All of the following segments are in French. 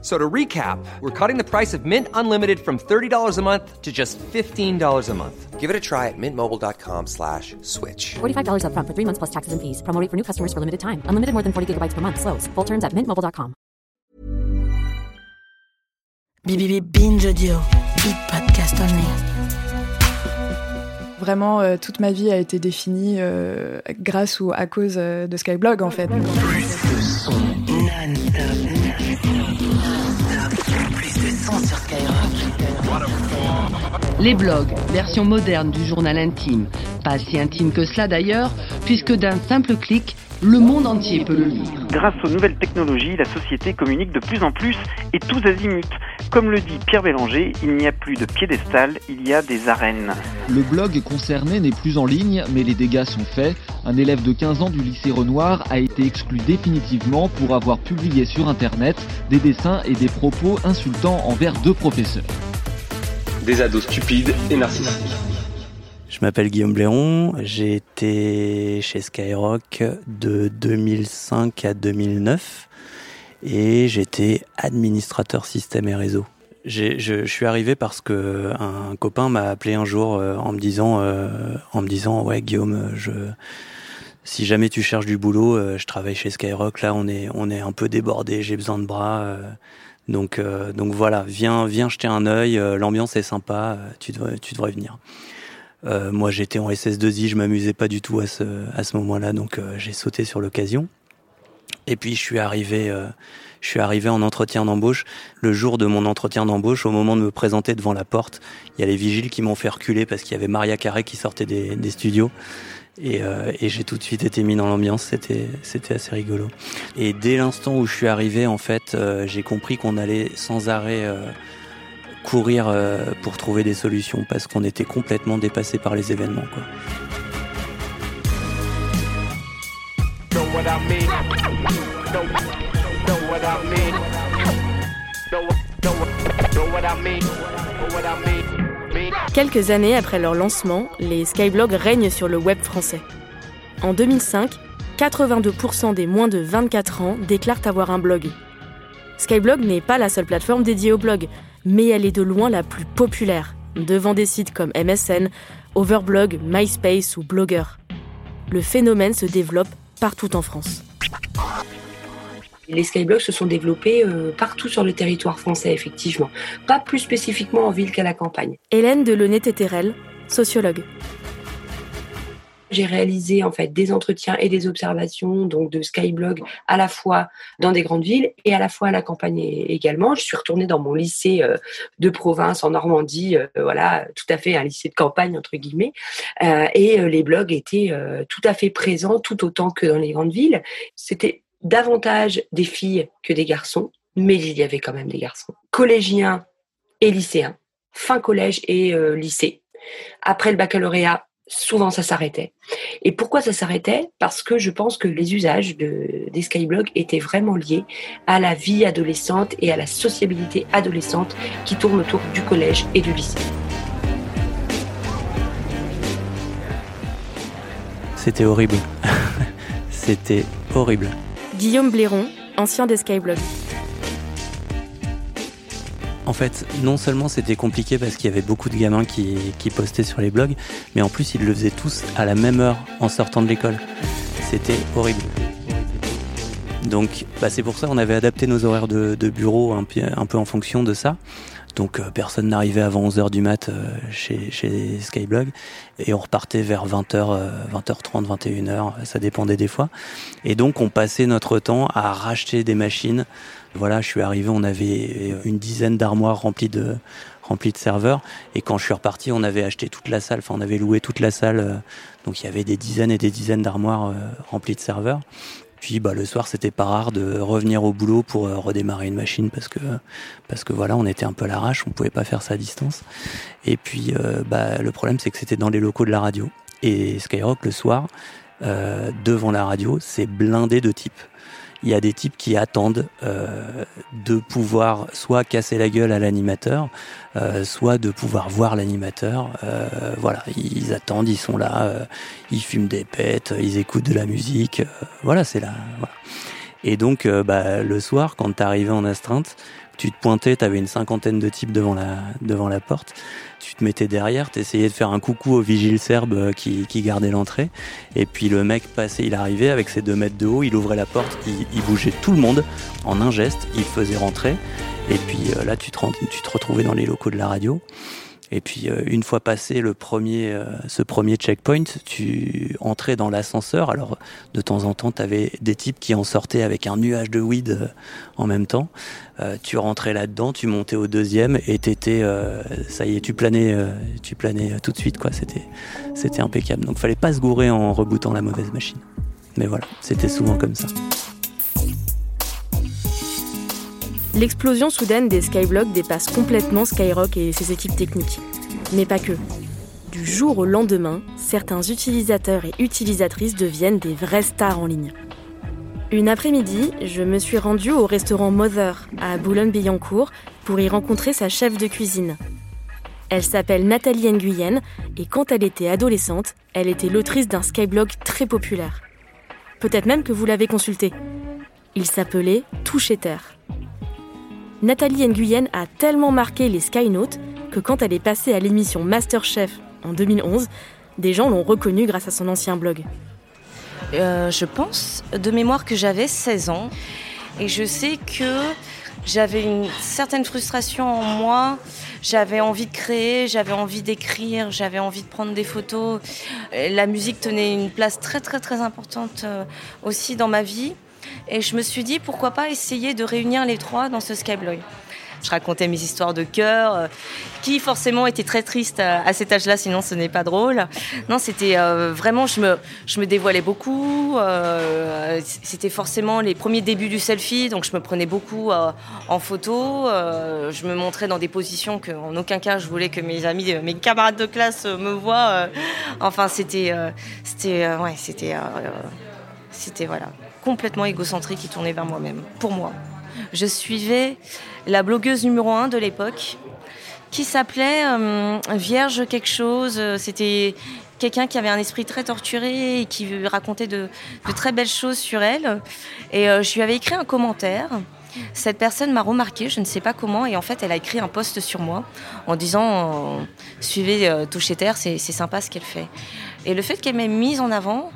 So to recap, we're cutting the price of Mint Unlimited from $30 a month to just $15 a month. Give it a try at mintmobile.com slash switch. $45 upfront for three months plus taxes and fees. Promo rate for new customers for limited time. Unlimited more than 40 gigabytes per month. Slows. Full terms at mintmobile.com. BBB Binge Audio. Big Podcast Only. Vraiment, euh, toute ma vie a été définie euh, grâce ou à cause euh, de Skyblog, en fait. Les blogs, version moderne du journal intime. Pas si intime que cela d'ailleurs, puisque d'un simple clic, le monde entier peut le lire. Grâce aux nouvelles technologies, la société communique de plus en plus et tous azimuts. Comme le dit Pierre Bélanger, il n'y a plus de piédestal, il y a des arènes. Le blog concerné n'est plus en ligne, mais les dégâts sont faits. Un élève de 15 ans du lycée Renoir a été exclu définitivement pour avoir publié sur Internet des dessins et des propos insultants envers deux professeurs. Des ados stupides et narcissiques. Je m'appelle Guillaume Bléron, j'ai été chez Skyrock de 2005 à 2009 et j'étais administrateur système et réseau. Je, suis arrivé parce que un copain m'a appelé un jour euh, en me disant, euh, en me disant, ouais Guillaume, si jamais tu cherches du boulot, euh, je travaille chez Skyrock. Là, on est, on est un peu débordé. J'ai besoin de bras. Donc, euh, donc voilà, viens, viens jeter un œil. euh, L'ambiance est sympa. euh, tu devrais, tu devrais venir. Euh, moi, j'étais en SS2I, je m'amusais pas du tout à ce, à ce moment-là, donc j'ai sauté sur l'occasion. Et puis, je suis arrivé, je suis arrivé en entretien d'embauche. Le jour de mon entretien d'embauche, au moment de me présenter devant la porte, il y a les vigiles qui m'ont fait reculer parce qu'il y avait Maria Carré qui sortait des studios. Et, euh, et j'ai tout de suite été mis dans l'ambiance, c'était, assez rigolo. Et dès l'instant où je suis arrivé, en fait, euh, j'ai compris qu'on allait sans arrêt euh, courir pour trouver des solutions parce qu'on était complètement dépassé par les événements. Quelques années après leur lancement, les skyblogs règnent sur le web français. En 2005, 82% des moins de 24 ans déclarent avoir un blog. Skyblog n'est pas la seule plateforme dédiée au blog, mais elle est de loin la plus populaire, devant des sites comme MSN, Overblog, MySpace ou Blogger. Le phénomène se développe partout en France. Les skyblogs se sont développés euh, partout sur le territoire français, effectivement. Pas plus spécifiquement en ville qu'à la campagne. Hélène Delaunay-Téterel, sociologue. J'ai réalisé en fait des entretiens et des observations donc de Skyblog à la fois dans des grandes villes et à la fois à la campagne également. Je suis retournée dans mon lycée euh, de province en Normandie, euh, voilà, tout à fait un lycée de campagne entre guillemets, Euh, et les blogs étaient tout à fait présents tout autant que dans les grandes villes. C'était davantage des filles que des garçons, mais il y avait quand même des garçons, collégiens et lycéens, fin collège et euh, lycée. Après le baccalauréat, souvent ça s'arrêtait. Et pourquoi ça s'arrêtait? Parce que je pense que les usages de, des skyblogs étaient vraiment liés à la vie adolescente et à la sociabilité adolescente qui tourne autour du collège et du lycée. C'était horrible. C'était horrible. Guillaume Bléron, ancien des skyblogs. En fait, non seulement c'était compliqué parce qu'il y avait beaucoup de gamins qui, postaient sur les blogs, mais en plus ils le faisaient tous à la même heure en sortant de l'école. C'était horrible. Donc bah, c'est pour ça qu'on avait adapté nos horaires de, bureau un peu en fonction de ça. Donc euh, personne n'arrivait avant 11h du mat euh, chez, Skyblog et on repartait vers 20h, euh, 20h30, 21h, ça dépendait des fois. Et donc on passait notre temps à racheter des machines. Voilà, je suis arrivé, on avait une dizaine d'armoires remplies de remplies de serveurs et quand je suis reparti, on avait acheté toute la salle, enfin on avait loué toute la salle. euh, donc il y avait des dizaines et des dizaines d'armoires euh, remplies de serveurs. Puis bah, le soir, c'était pas rare de revenir au boulot pour euh, redémarrer une machine parce que voilà, on était un peu à l'arrache, on pouvait pas faire ça à distance. Et puis euh, bah, le problème, c'est que c'était dans les locaux de la radio. Et Skyrock le soir, euh, devant la radio, c'est blindé de types. Il y a des types qui attendent euh, de pouvoir soit casser la gueule à l'animateur, euh, soit de pouvoir voir l'animateur. Euh, voilà, ils attendent, ils sont là, ils fument des pètes, ils écoutent de la musique. voilà, c'est là. Et donc, euh, bah, le soir, quand t'arrivais en astreinte, tu te pointais, t'avais une cinquantaine de types devant la, devant la porte. Tu te mettais derrière, t'essayais de faire un coucou au vigile serbe euh, qui, qui gardait l'entrée. Et puis le mec passait, il arrivait avec ses deux mètres de haut, il ouvrait la porte, il, bougeait tout le monde en un geste, il faisait rentrer. Et puis euh, là, tu te, tu te retrouvais dans les locaux de la radio. Et puis euh, une fois passé le premier, euh, ce premier checkpoint, tu entrais dans l'ascenseur. Alors de temps en temps, tu avais des types qui en sortaient avec un nuage de weed euh, en même temps. Tu rentrais là-dedans, tu montais au deuxième et t'étais, ça y est, tu planais, tu planais tout de suite. C'était, c'était impeccable. Donc fallait pas se gourer en rebootant la mauvaise machine. Mais voilà, c'était souvent comme ça. L'explosion soudaine des Skyblogs dépasse complètement Skyrock et ses équipes techniques. Mais pas que. Du jour au lendemain, certains utilisateurs et utilisatrices deviennent des vraies stars en ligne. Une après-midi, je me suis rendue au restaurant Mother à Boulogne-Billancourt pour y rencontrer sa chef de cuisine. Elle s'appelle Nathalie Nguyen et quand elle était adolescente, elle était l'autrice d'un Skyblog très populaire. Peut-être même que vous l'avez consulté. Il s'appelait Toucher Terre. Nathalie Nguyen a tellement marqué les Skynautes que quand elle est passée à l'émission Masterchef en 2011, des gens l'ont reconnue grâce à son ancien blog. Euh, je pense de mémoire que j'avais 16 ans et je sais que j'avais une certaine frustration en moi. J'avais envie de créer, j'avais envie d'écrire, j'avais envie de prendre des photos. La musique tenait une place très très très importante euh, aussi dans ma vie. Et je me suis dit pourquoi pas essayer de réunir les trois dans ce Skyblog. Je racontais mes histoires de cœur, euh, qui forcément étaient très tristes à, cet âge-là, sinon ce n'est pas drôle. Non, c'était euh, vraiment, je me, je me dévoilais beaucoup. euh, c'était forcément les premiers débuts du selfie, donc je me prenais beaucoup en photo. je me montrais dans des positions que, en aucun cas, je voulais que mes amis, mes camarades de classe me voient. enfin, c'était, c'était, ouais, c'était, c'était voilà, complètement égocentrique et tourné vers moi-même, pour moi. Je suivais la blogueuse numéro un de l'époque, qui s'appelait euh, Vierge quelque chose. C'était quelqu'un qui avait un esprit très torturé et qui racontait de, très belles choses sur elle. Et euh, je lui avais écrit un commentaire. Cette personne m'a remarqué, je ne sais pas comment, et en fait, elle a écrit un post sur moi en disant euh, Suivez Toucher Terre, c'est sympa ce qu'elle fait. Et le fait qu'elle m'ait mise en avant,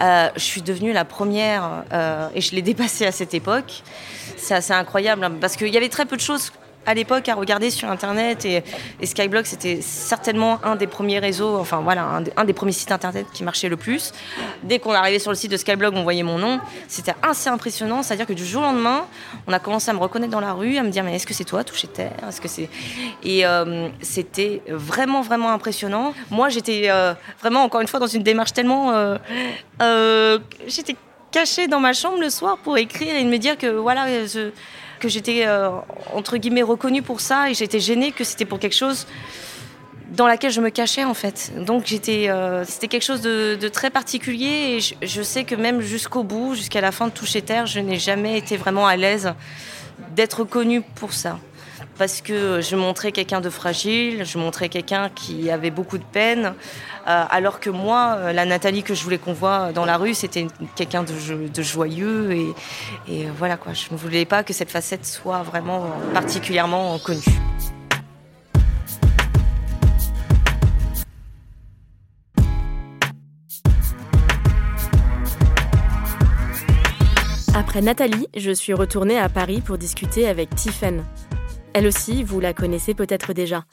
euh, je suis devenue la première euh, et je l'ai dépassée à cette époque. C'est assez incroyable hein, parce qu'il y avait très peu de choses à l'époque à regarder sur internet et, Skyblog c'était certainement un des premiers réseaux, enfin voilà, un, des- premiers sites internet qui marchait le plus. Dès qu'on arrivait sur le site de Skyblog, on voyait mon nom. C'était assez impressionnant, c'est-à-dire que du jour au lendemain, on a commencé à me reconnaître dans la rue, à me dire mais est-ce que c'est toi, toucher terre? Est-ce que c'est? Et euh, c'était vraiment vraiment impressionnant. Moi j'étais euh, vraiment encore une fois dans une démarche tellement euh, j'étais cachée dans ma chambre le soir pour écrire et me dire que voilà je- que j'étais euh, entre guillemets reconnue pour ça et j'étais gênée que c'était pour quelque chose dans laquelle je me cachais en fait. Donc j'étais, euh, c'était quelque chose de, très particulier et je, je sais que même jusqu'au bout, jusqu'à la fin de Toucher Terre, je n'ai jamais été vraiment à l'aise d'être connue pour ça. Parce que je montrais quelqu'un de fragile, je montrais quelqu'un qui avait beaucoup de peine, euh, alors que moi, euh, la Nathalie que je voulais qu'on voit dans la rue, c'était quelqu'un de, jo- de joyeux et, et voilà quoi. Je ne voulais pas que cette facette soit vraiment particulièrement connue. Après Nathalie, je suis retournée à Paris pour discuter avec Tiffen. Elle aussi, vous la connaissez peut-être déjà.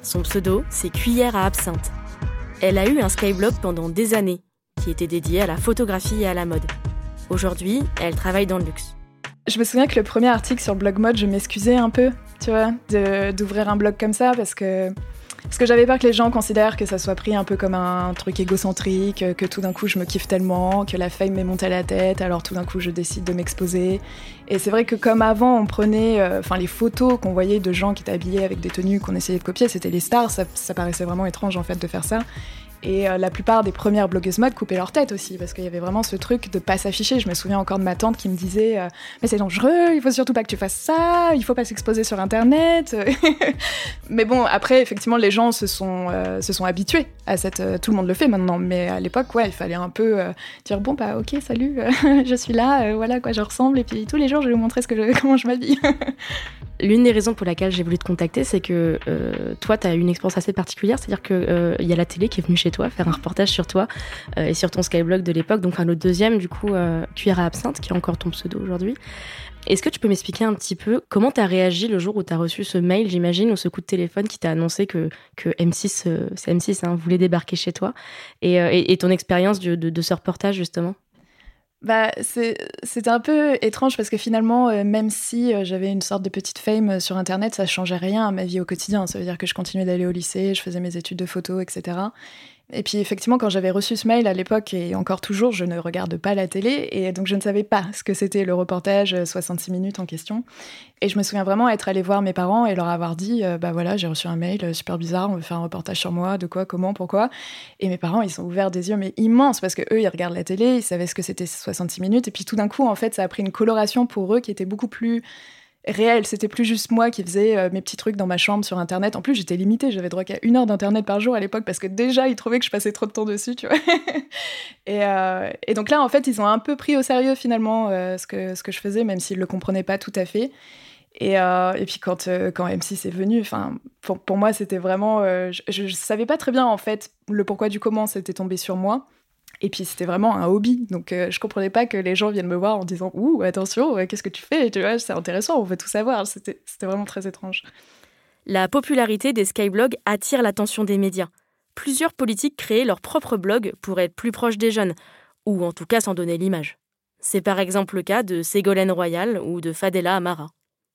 Son pseudo, c'est Cuillère à absinthe. Elle a eu un skyblog pendant des années, qui était dédié à la photographie et à la mode. Aujourd'hui, elle travaille dans le luxe. Je me souviens que le premier article sur Blog Mode, je m'excusais un peu, tu vois, d'ouvrir un blog comme ça parce que parce que j'avais peur que les gens considèrent que ça soit pris un peu comme un truc égocentrique, que tout d'un coup je me kiffe tellement, que la fame m'est montée à la tête, alors tout d'un coup je décide de m'exposer. Et c'est vrai que comme avant on prenait, euh, enfin les photos qu'on voyait de gens qui étaient habillés avec des tenues qu'on essayait de copier, c'était les stars, ça paraissait vraiment étrange en fait de faire ça. Et euh, la plupart des premières blogueuses mode coupaient leur tête aussi, parce qu'il y avait vraiment ce truc de pas s'afficher. Je me souviens encore de ma tante qui me disait euh, Mais c'est dangereux, il faut surtout pas que tu fasses ça, il faut pas s'exposer sur Internet. mais bon, après, effectivement, les gens se sont, euh, se sont habitués à cette. tout le monde le fait maintenant, mais à l'époque, ouais, il fallait un peu dire Bon, bah, ok, salut, je suis là, voilà quoi je ressemble, et puis tous les jours, je vais vous montrer ce que comment je m'habille. L'une des raisons pour laquelle j'ai voulu te contacter, c'est que toi, tu as une expérience assez particulière, c'est-à-dire qu'il il y a la télé qui est venue chez toi, faire un reportage sur toi euh, et sur ton Skyblog de l'époque. Donc, un autre deuxième, du coup, euh, Cuillère à absinthe, qui est encore ton pseudo aujourd'hui. Est-ce que tu peux m'expliquer un petit peu comment tu as réagi le jour où tu as reçu ce mail, j'imagine, ou ce coup de téléphone qui t'a annoncé que, que M6, euh, c'est M6, hein, voulait débarquer chez toi, et, ton expérience de, de, ce reportage, justement? Bah, c'était un peu étrange parce que finalement, même si j'avais une sorte de petite fame sur Internet, ça changeait rien à ma vie au quotidien. Ça veut dire que je continuais d'aller au lycée, je faisais mes études de photo, etc. Et puis effectivement, quand j'avais reçu ce mail à l'époque, et encore toujours, je ne regarde pas la télé, et donc je ne savais pas ce que c'était le reportage 66 euh, minutes en question. Et je me souviens vraiment être allée voir mes parents et leur avoir dit, euh, bah voilà, j'ai reçu un mail euh, super bizarre, on veut faire un reportage sur moi, de quoi, comment, pourquoi. Et mes parents, ils sont ouverts des yeux, mais immenses, parce que eux, ils regardent la télé, ils savaient ce que c'était 66 minutes, et puis tout d'un coup, en fait, ça a pris une coloration pour eux qui était beaucoup plus réel. C'était plus juste moi qui faisais euh, mes petits trucs dans ma chambre sur Internet. En plus, j'étais limitée. J'avais droit qu'à une heure d'Internet par jour à l'époque parce que déjà, ils trouvaient que je passais trop de temps dessus, tu vois. Euh, et, donc là, en fait, ils ont un peu pris au sérieux finalement euh, ce, que, ce que je faisais, même s'ils le comprenaient pas tout à fait. Et, et puis quand, quand M6 est venu, pour, pour moi, c'était vraiment... je, ne savais pas très bien, en fait, le pourquoi du comment c'était tombé sur moi. Et puis c'était vraiment un hobby, donc euh, je comprenais pas que les gens viennent me voir en disant ouh attention, qu'est-ce que tu fais? Tu vois, c'est intéressant, on veut tout savoir. C'était vraiment très étrange. La popularité des skyblogs attire l'attention des médias. Plusieurs politiques créent leur propre blog pour être plus proches des jeunes, ou en tout cas s'en donner l'image. C'est par exemple le cas de Ségolène Royal ou de Fadela Amara.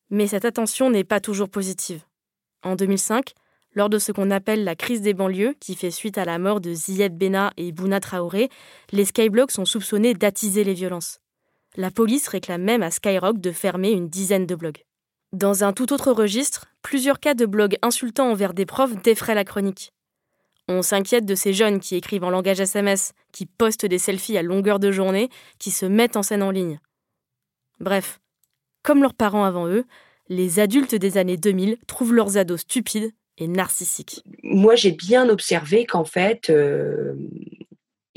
Mais cette attention n'est pas toujours positive. En 2005, lors de ce qu'on appelle la crise des banlieues, qui fait suite à la mort de Ziyed Bena et Bouna Traoré, les skyblogs sont soupçonnés d'attiser les violences. La police réclame même à Skyrock de fermer une dizaine de blogs. Dans un tout autre registre, plusieurs cas de blogs insultants envers des profs défraient la chronique. On s'inquiète de ces jeunes qui écrivent en langage SMS, qui postent des selfies à longueur de journée, qui se mettent en scène en ligne. Bref, comme leurs parents avant eux, les adultes des années 2000 trouvent leurs ados stupides et narcissique. Moi, j'ai bien observé qu'en fait, euh,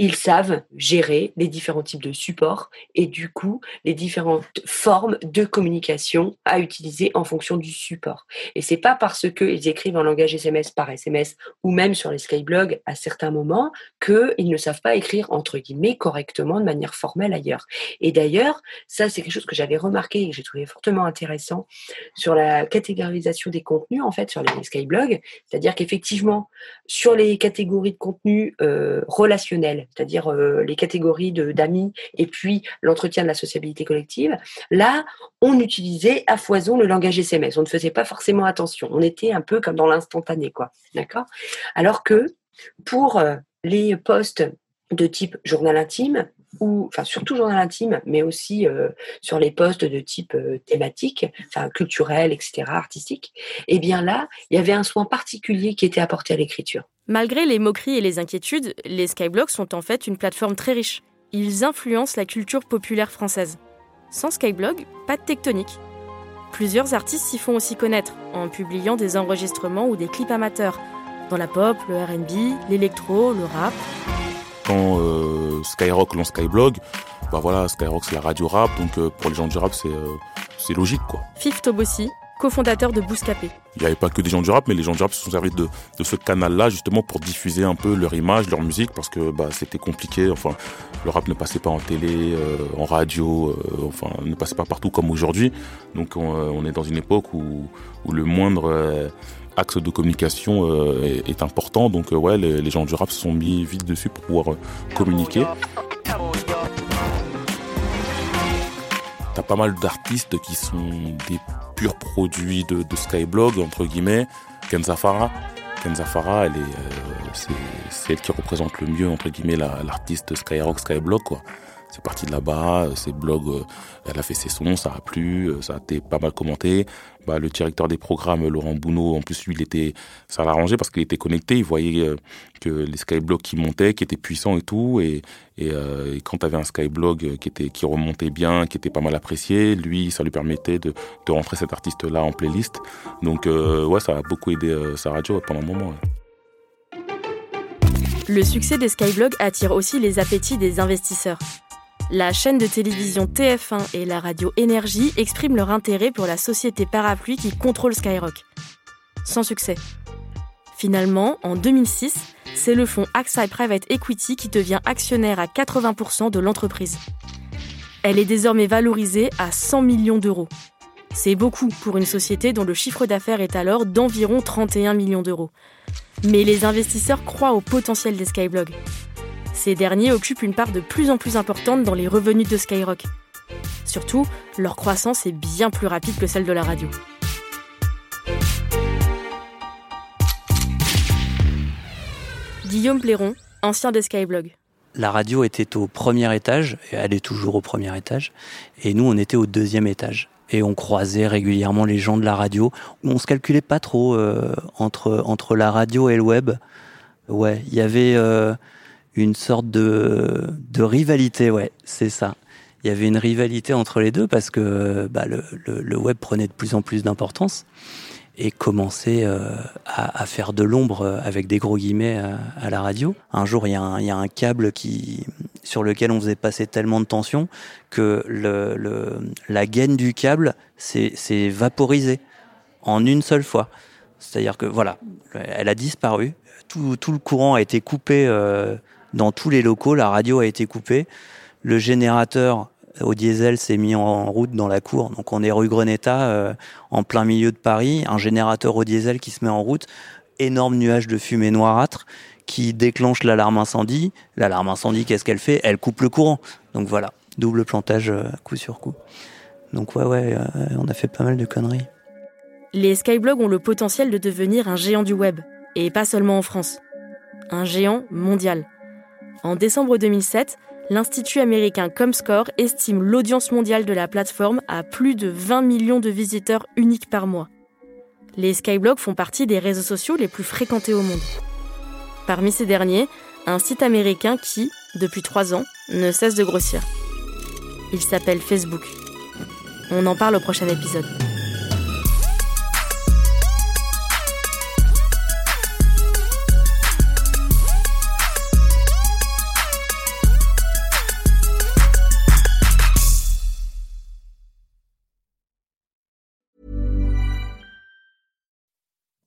ils savent gérer les différents types de supports et du coup les différentes formes de communication à utiliser en fonction du support. Et c'est pas parce qu'ils écrivent en langage SMS par SMS ou même sur les skyblogs à certains moments qu'ils ne savent pas écrire entre guillemets correctement de manière formelle ailleurs. Et d'ailleurs, ça c'est quelque chose que j'avais remarqué et que j'ai trouvé fortement intéressant sur la catégorisation des contenus en fait sur les skyblogs, c'est-à-dire qu'effectivement sur les catégories de contenus euh, relationnels c'est-à-dire euh, les catégories d'amis et puis l'entretien de la sociabilité collective, là, on utilisait à foison le langage SMS. On ne faisait pas forcément attention. On était un peu comme dans l'instantané, quoi. D'accord? Alors que pour euh, les postes de type journal intime, ou enfin surtout journal intime, mais aussi euh, sur les postes de type thématique, enfin culturel, etc., artistique, et eh bien là, il y avait un soin particulier qui était apporté à l'écriture. Malgré les moqueries et les inquiétudes, les Skyblogs sont en fait une plateforme très riche. Ils influencent la culture populaire française. Sans Skyblog, pas de tectonique. Plusieurs artistes s'y font aussi connaître en publiant des enregistrements ou des clips amateurs dans la pop, le RB, l'électro, le rap. Quand euh, Skyrock lance Skyblog, bah voilà, Skyrock c'est la radio rap, donc euh, pour les gens du rap c'est euh, logique quoi. Fif Tobossi, cofondateur de Bouscapé. Il n'y avait pas que des gens du rap, mais les gens du rap se sont servis de, ce canal-là justement pour diffuser un peu leur image, leur musique, parce que bah, c'était compliqué. Enfin, le rap ne passait pas en télé, euh, en radio, enfin, ne passait pas partout comme aujourd'hui. Donc euh, on, est dans une époque où, le moindre axe de communication est, important. Donc ouais, les, gens du rap se sont mis vite dessus pour pouvoir communiquer. T'as pas mal d'artistes qui sont des pur produit de, Skyblog, entre guillemets, Kenzafara. Kenzafara, elle est, euh, c'est, elle qui représente le mieux, entre guillemets, l'artiste Skyrock, Skyblog, quoi. C'est parti de là-bas. Ses blogs, elle a fait ses sons, ça a plu, ça a été pas mal commenté. Bah, le directeur des programmes, Laurent Bounot, en plus, lui, il était, ça l'a arrangé parce qu'il était connecté. Il voyait que les skyblogs qui montaient, qui étaient puissants et tout. Et, et, quand tu avais un skyblog qui, était, qui remontait bien, qui était pas mal apprécié, lui, ça lui permettait de, de rentrer cet artiste-là en playlist. Donc, ouais, ça a beaucoup aidé sa radio pendant un moment. Le succès des skyblogs attire aussi les appétits des investisseurs. La chaîne de télévision TF1 et la radio Énergie expriment leur intérêt pour la société parapluie qui contrôle Skyrock. Sans succès. Finalement, en 2006, c'est le fonds AXA Private Equity qui devient actionnaire à 80% de l'entreprise. Elle est désormais valorisée à 100 millions d'euros. C'est beaucoup pour une société dont le chiffre d'affaires est alors d'environ 31 millions d'euros. Mais les investisseurs croient au potentiel des skyblogs. Ces derniers occupent une part de plus en plus importante dans les revenus de Skyrock. Surtout, leur croissance est bien plus rapide que celle de la radio. Guillaume Pléron, ancien des Skyblogs. La radio était au premier étage, et elle est toujours au premier étage, et nous on était au deuxième étage et on croisait régulièrement les gens de la radio. On se calculait pas trop euh, entre entre la radio et le web. Ouais, il y avait euh, une sorte de rivalité. Ouais, c'est ça. Il y avait une rivalité entre les deux parce que bah, le, web prenait de plus en plus d'importance et commençait euh, à, faire de l'ombre avec des gros guillemets à, à la radio. Un jour, il y, a un, câble qui sur lequel on faisait passer tellement de tension que la gaine du câble s'est vaporisée en une seule fois. C'est-à-dire que voilà, elle a disparu, tout, le courant a été coupé euh, dans tous les locaux, la radio a été coupée, le générateur au diesel s'est mis en route dans la cour. Donc on est rue Greneta, euh, en plein milieu de Paris, un générateur au diesel qui se met en route, énorme nuage de fumée noirâtre qui déclenche l'alarme incendie. L'alarme incendie, qu'est-ce qu'elle fait? Elle coupe le courant. Donc voilà, double plantage euh, coup sur coup. Donc ouais, ouais, euh, on a fait pas mal de conneries. Les skyblogs ont le potentiel de devenir un géant du web, et pas seulement en France. Un géant mondial. En décembre 2007, l'Institut américain Comscore estime l'audience mondiale de la plateforme à plus de 20 millions de visiteurs uniques par mois. Les skyblogs font partie des réseaux sociaux les plus fréquentés au monde. Parmi ces derniers, un site américain qui, depuis trois ans, ne cesse de grossir. Il s'appelle Facebook. On en parle au prochain épisode.